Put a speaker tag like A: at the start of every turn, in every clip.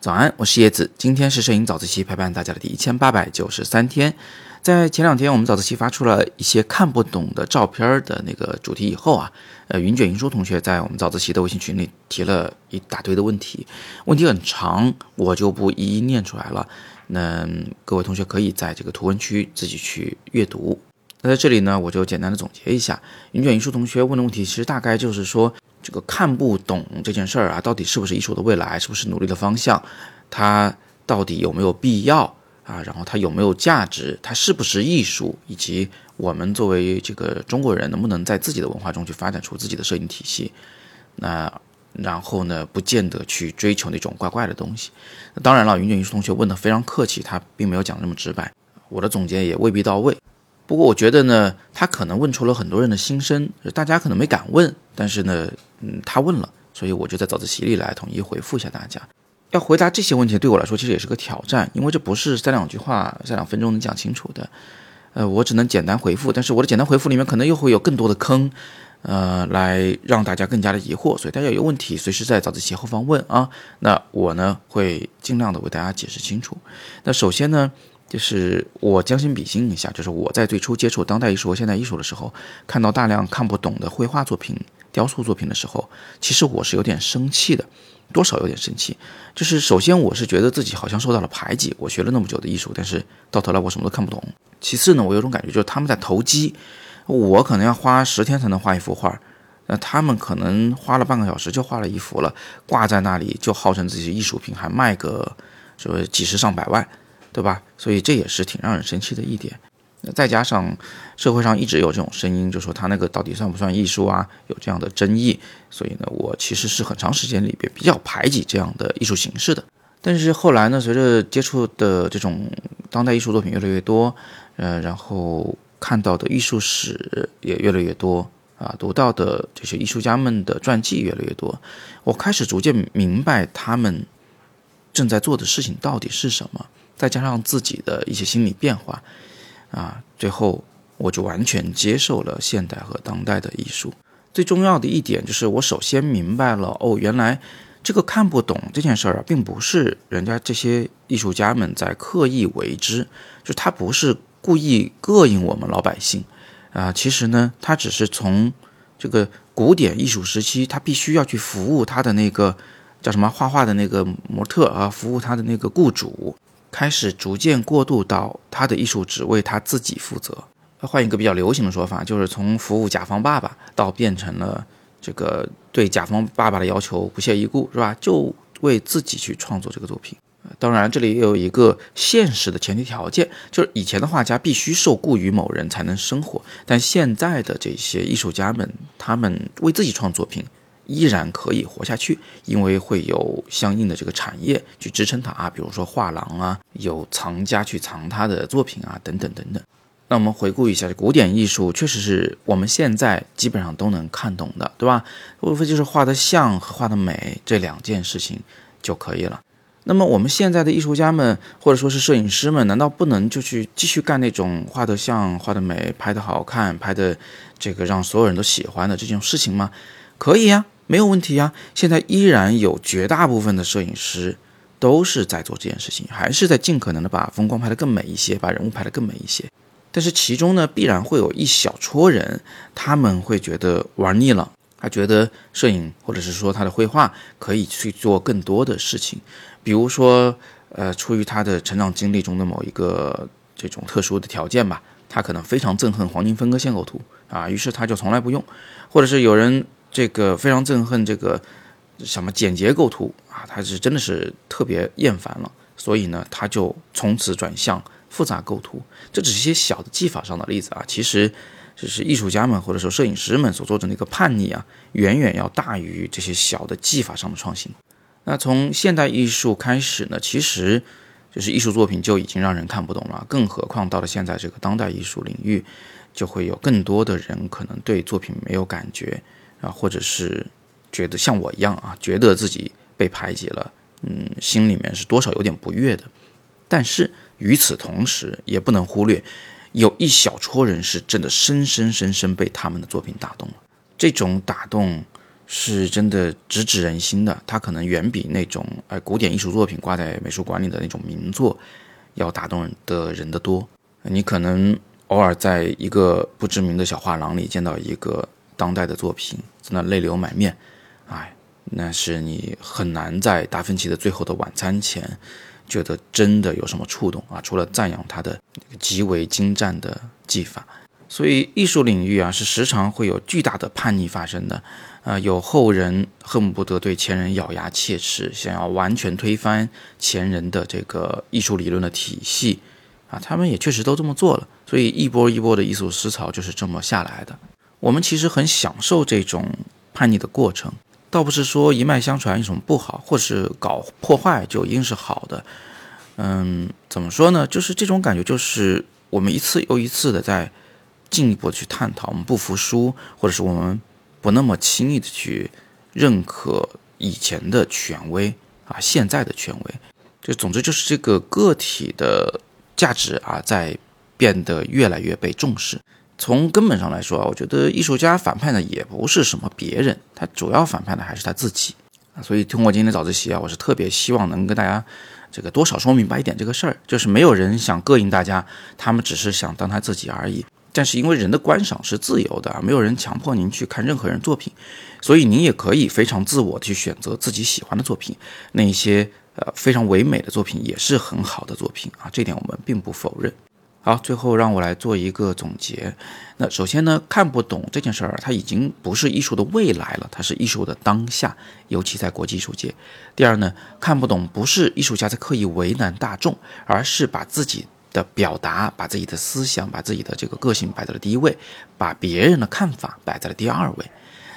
A: 早安，我是叶子。今天是摄影早自习陪伴大家的第一千八百九十三天。在前两天，我们早自习发出了一些看不懂的照片的那个主题以后啊，呃，云卷云舒同学在我们早自习的微信群里提了一大堆的问题，问题很长，我就不一一念出来了。那各位同学可以在这个图文区自己去阅读。那在这里呢，我就简单的总结一下，云卷云舒同学问的问题，其实大概就是说。这个看不懂这件事儿啊，到底是不是艺术的未来，是不是努力的方向？它到底有没有必要啊？然后它有没有价值？它是不是艺术？以及我们作为这个中国人，能不能在自己的文化中去发展出自己的摄影体系？那然后呢，不见得去追求那种怪怪的东西。当然了，云卷艺术同学问的非常客气，他并没有讲那么直白，我的总结也未必到位。不过我觉得呢，他可能问出了很多人的心声，大家可能没敢问，但是呢。嗯，他问了，所以我就在早自习里来统一回复一下大家。要回答这些问题，对我来说其实也是个挑战，因为这不是三两句话、三两分钟能讲清楚的。呃，我只能简单回复，但是我的简单回复里面可能又会有更多的坑，呃，来让大家更加的疑惑。所以大家有问题，随时在早自习后方问啊。那我呢，会尽量的为大家解释清楚。那首先呢，就是我将心比心一下，就是我在最初接触当代艺术和现代艺术的时候，看到大量看不懂的绘画作品。雕塑作品的时候，其实我是有点生气的，多少有点生气。就是首先我是觉得自己好像受到了排挤，我学了那么久的艺术，但是到头来我什么都看不懂。其次呢，我有种感觉就是他们在投机，我可能要花十天才能画一幅画，那他们可能花了半个小时就画了一幅了，挂在那里就号称自己是艺术品，还卖个说几十上百万，对吧？所以这也是挺让人生气的一点。再加上社会上一直有这种声音，就说他那个到底算不算艺术啊？有这样的争议，所以呢，我其实是很长时间里边比较排挤这样的艺术形式的。但是后来呢，随着接触的这种当代艺术作品越来越多，呃，然后看到的艺术史也越来越多啊，读到的这些艺术家们的传记越来越多，我开始逐渐明白他们正在做的事情到底是什么。再加上自己的一些心理变化。啊，最后我就完全接受了现代和当代的艺术。最重要的一点就是，我首先明白了，哦，原来这个看不懂这件事儿啊，并不是人家这些艺术家们在刻意为之，就他不是故意膈应我们老百姓啊。其实呢，他只是从这个古典艺术时期，他必须要去服务他的那个叫什么画画的那个模特啊，服务他的那个雇主。开始逐渐过渡到他的艺术只为他自己负责。换一个比较流行的说法，就是从服务甲方爸爸到变成了这个对甲方爸爸的要求不屑一顾，是吧？就为自己去创作这个作品。当然，这里也有一个现实的前提条件，就是以前的画家必须受雇于某人才能生活，但现在的这些艺术家们，他们为自己创作品。依然可以活下去，因为会有相应的这个产业去支撑它啊，比如说画廊啊，有藏家去藏他的作品啊，等等等等。那我们回顾一下，古典艺术确实是我们现在基本上都能看懂的，对吧？无非就是画的像和画的美这两件事情就可以了。那么我们现在的艺术家们或者说是摄影师们，难道不能就去继续干那种画的像、画的美、拍的好看、拍的这个让所有人都喜欢的这种事情吗？可以呀。没有问题呀，现在依然有绝大部分的摄影师都是在做这件事情，还是在尽可能的把风光拍得更美一些，把人物拍得更美一些。但是其中呢，必然会有一小撮人，他们会觉得玩腻了，他觉得摄影或者是说他的绘画可以去做更多的事情，比如说，呃，出于他的成长经历中的某一个这种特殊的条件吧，他可能非常憎恨黄金分割线构图啊，于是他就从来不用，或者是有人。这个非常憎恨这个什么简洁构图啊，他是真的是特别厌烦了，所以呢，他就从此转向复杂构图。这只是一些小的技法上的例子啊，其实这是艺术家们或者说摄影师们所做的那个叛逆啊，远远要大于这些小的技法上的创新。那从现代艺术开始呢，其实就是艺术作品就已经让人看不懂了，更何况到了现在这个当代艺术领域，就会有更多的人可能对作品没有感觉。啊，或者是觉得像我一样啊，觉得自己被排挤了，嗯，心里面是多少有点不悦的。但是与此同时，也不能忽略，有一小撮人是真的深深深深被他们的作品打动了。这种打动是真的直指人心的，它可能远比那种呃古典艺术作品挂在美术馆里的那种名作要打动的人的多。你可能偶尔在一个不知名的小画廊里见到一个当代的作品，在那泪流满面，哎，那是你很难在达芬奇的《最后的晚餐》前觉得真的有什么触动啊，除了赞扬他的极为精湛的技法。所以艺术领域啊，是时常会有巨大的叛逆发生的。啊，有后人恨不得对前人咬牙切齿，想要完全推翻前人的这个艺术理论的体系，啊，他们也确实都这么做了，所以一波一波的艺术思潮就是这么下来的。我们其实很享受这种叛逆的过程，倒不是说一脉相传有什么不好，或是搞破坏就一定是好的。嗯，怎么说呢？就是这种感觉，就是我们一次又一次的在进一步的去探讨，我们不服输，或者是我们。不那么轻易的去认可以前的权威啊，现在的权威，就总之就是这个个体的价值啊，在变得越来越被重视。从根本上来说啊，我觉得艺术家反叛的也不是什么别人，他主要反叛的还是他自己啊。所以通过今天早自习啊，我是特别希望能跟大家这个多少说明白一点这个事儿，就是没有人想膈应大家，他们只是想当他自己而已。但是因为人的观赏是自由的啊，没有人强迫您去看任何人作品，所以您也可以非常自我的去选择自己喜欢的作品。那一些呃非常唯美的作品也是很好的作品啊，这点我们并不否认。好，最后让我来做一个总结。那首先呢，看不懂这件事儿，它已经不是艺术的未来了，它是艺术的当下，尤其在国际艺术界。第二呢，看不懂不是艺术家在刻意为难大众，而是把自己。的表达，把自己的思想、把自己的这个个性摆在了第一位，把别人的看法摆在了第二位。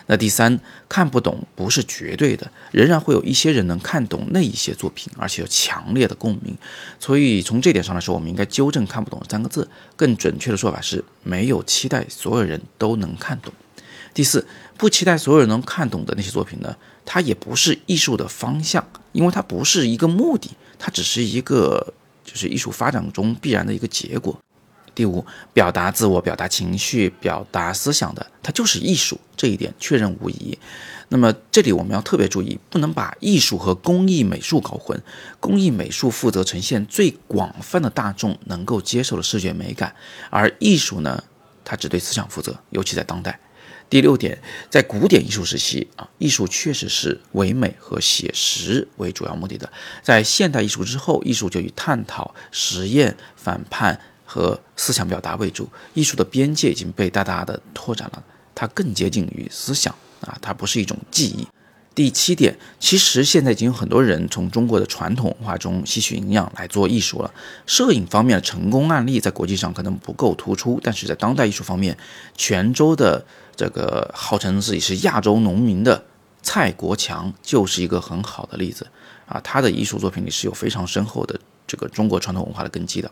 A: 那第三，看不懂不是绝对的，仍然会有一些人能看懂那一些作品，而且有强烈的共鸣。所以从这点上来说，我们应该纠正“看不懂”三个字，更准确的说法是没有期待所有人都能看懂。第四，不期待所有人能看懂的那些作品呢，它也不是艺术的方向，因为它不是一个目的，它只是一个。就是艺术发展中必然的一个结果。第五，表达自我、表达情绪、表达思想的，它就是艺术，这一点确认无疑。那么这里我们要特别注意，不能把艺术和工艺美术搞混。工艺美术负责呈现最广泛的大众能够接受的视觉美感，而艺术呢，它只对思想负责，尤其在当代。第六点，在古典艺术时期啊，艺术确实是唯美和写实为主要目的的。在现代艺术之后，艺术就以探讨、实验、反叛和思想表达为主。艺术的边界已经被大大的拓展了，它更接近于思想啊，它不是一种记忆。第七点，其实现在已经有很多人从中国的传统文化中吸取营养来做艺术了。摄影方面的成功案例在国际上可能不够突出，但是在当代艺术方面，泉州的这个号称自己是亚洲农民的蔡国强就是一个很好的例子啊。他的艺术作品里是有非常深厚的这个中国传统文化的根基的。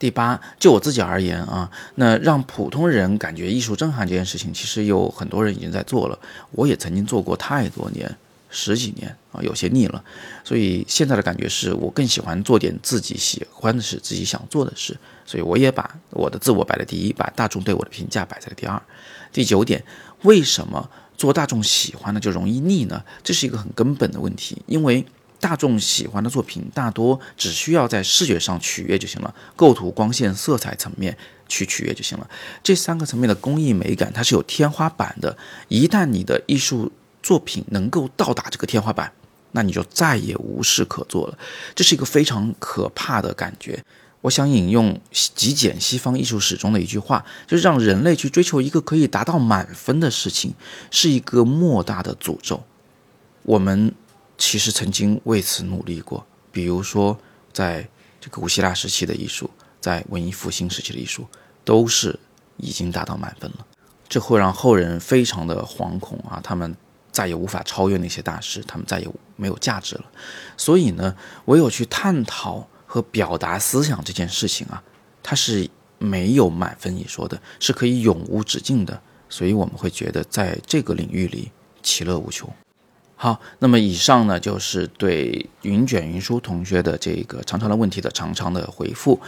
A: 第八，就我自己而言啊，那让普通人感觉艺术震撼这件事情，其实有很多人已经在做了。我也曾经做过太多年，十几年啊，有些腻了。所以现在的感觉是我更喜欢做点自己喜欢的事，自己想做的事。所以我也把我的自我摆在第一，把大众对我的评价摆在了第二。第九点，为什么做大众喜欢的就容易腻呢？这是一个很根本的问题，因为。大众喜欢的作品大多只需要在视觉上取悦就行了，构图、光线、色彩层面去取悦就行了。这三个层面的工艺美感它是有天花板的。一旦你的艺术作品能够到达这个天花板，那你就再也无事可做了。这是一个非常可怕的感觉。我想引用极简西方艺术史中的一句话，就是让人类去追求一个可以达到满分的事情，是一个莫大的诅咒。我们。其实曾经为此努力过，比如说，在这个古希腊时期的艺术，在文艺复兴时期的艺术，都是已经达到满分了。这会让后人非常的惶恐啊，他们再也无法超越那些大师，他们再也没有价值了。所以呢，唯有去探讨和表达思想这件事情啊，它是没有满分一说的，是可以永无止境的。所以我们会觉得在这个领域里，其乐无穷。好，那么以上呢就是对云卷云舒同学的这个长长的问题的长长的回复。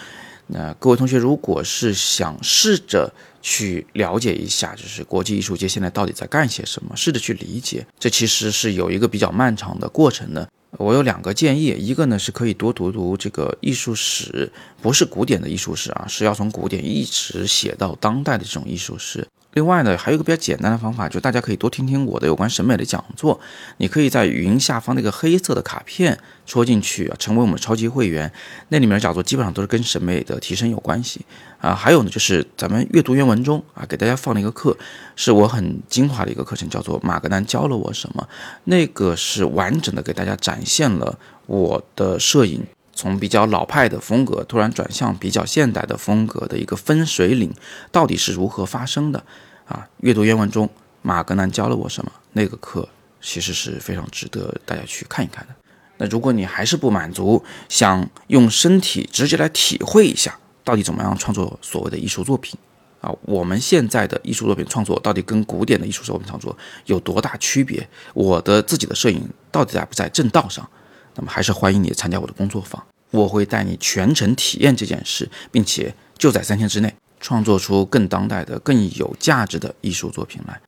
A: 那各位同学，如果是想试着去了解一下，就是国际艺术界现在到底在干些什么，试着去理解，这其实是有一个比较漫长的过程的。我有两个建议，一个呢是可以多读读这个艺术史，不是古典的艺术史啊，是要从古典一直写到当代的这种艺术史。另外呢，还有一个比较简单的方法，就大家可以多听听我的有关审美的讲座。你可以在语音下方那个黑色的卡片戳进去，成为我们超级会员。那里面的讲座基本上都是跟审美的提升有关系啊。还有呢，就是咱们阅读原文中啊，给大家放了一个课，是我很精华的一个课程，叫做《马格南教了我什么》。那个是完整的给大家展现了我的摄影。从比较老派的风格突然转向比较现代的风格的一个分水岭，到底是如何发生的？啊，阅读原文中马格南教了我什么？那个课其实是非常值得大家去看一看的。那如果你还是不满足，想用身体直接来体会一下，到底怎么样创作所谓的艺术作品？啊，我们现在的艺术作品创作到底跟古典的艺术作品创作有多大区别？我的自己的摄影到底在不在正道上？那么还是欢迎你参加我的工作坊，我会带你全程体验这件事，并且就在三天之内创作出更当代的、更有价值的艺术作品来。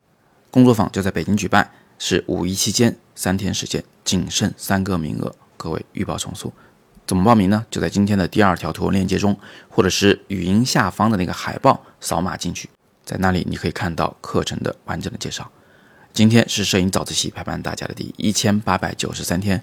A: 工作坊就在北京举办，是五一期间三天时间，仅剩三个名额，各位预报重塑。怎么报名呢？就在今天的第二条图文链接中，或者是语音下方的那个海报，扫码进去，在那里你可以看到课程的完整的介绍。今天是摄影早自习陪伴大家的第一千八百九十三天。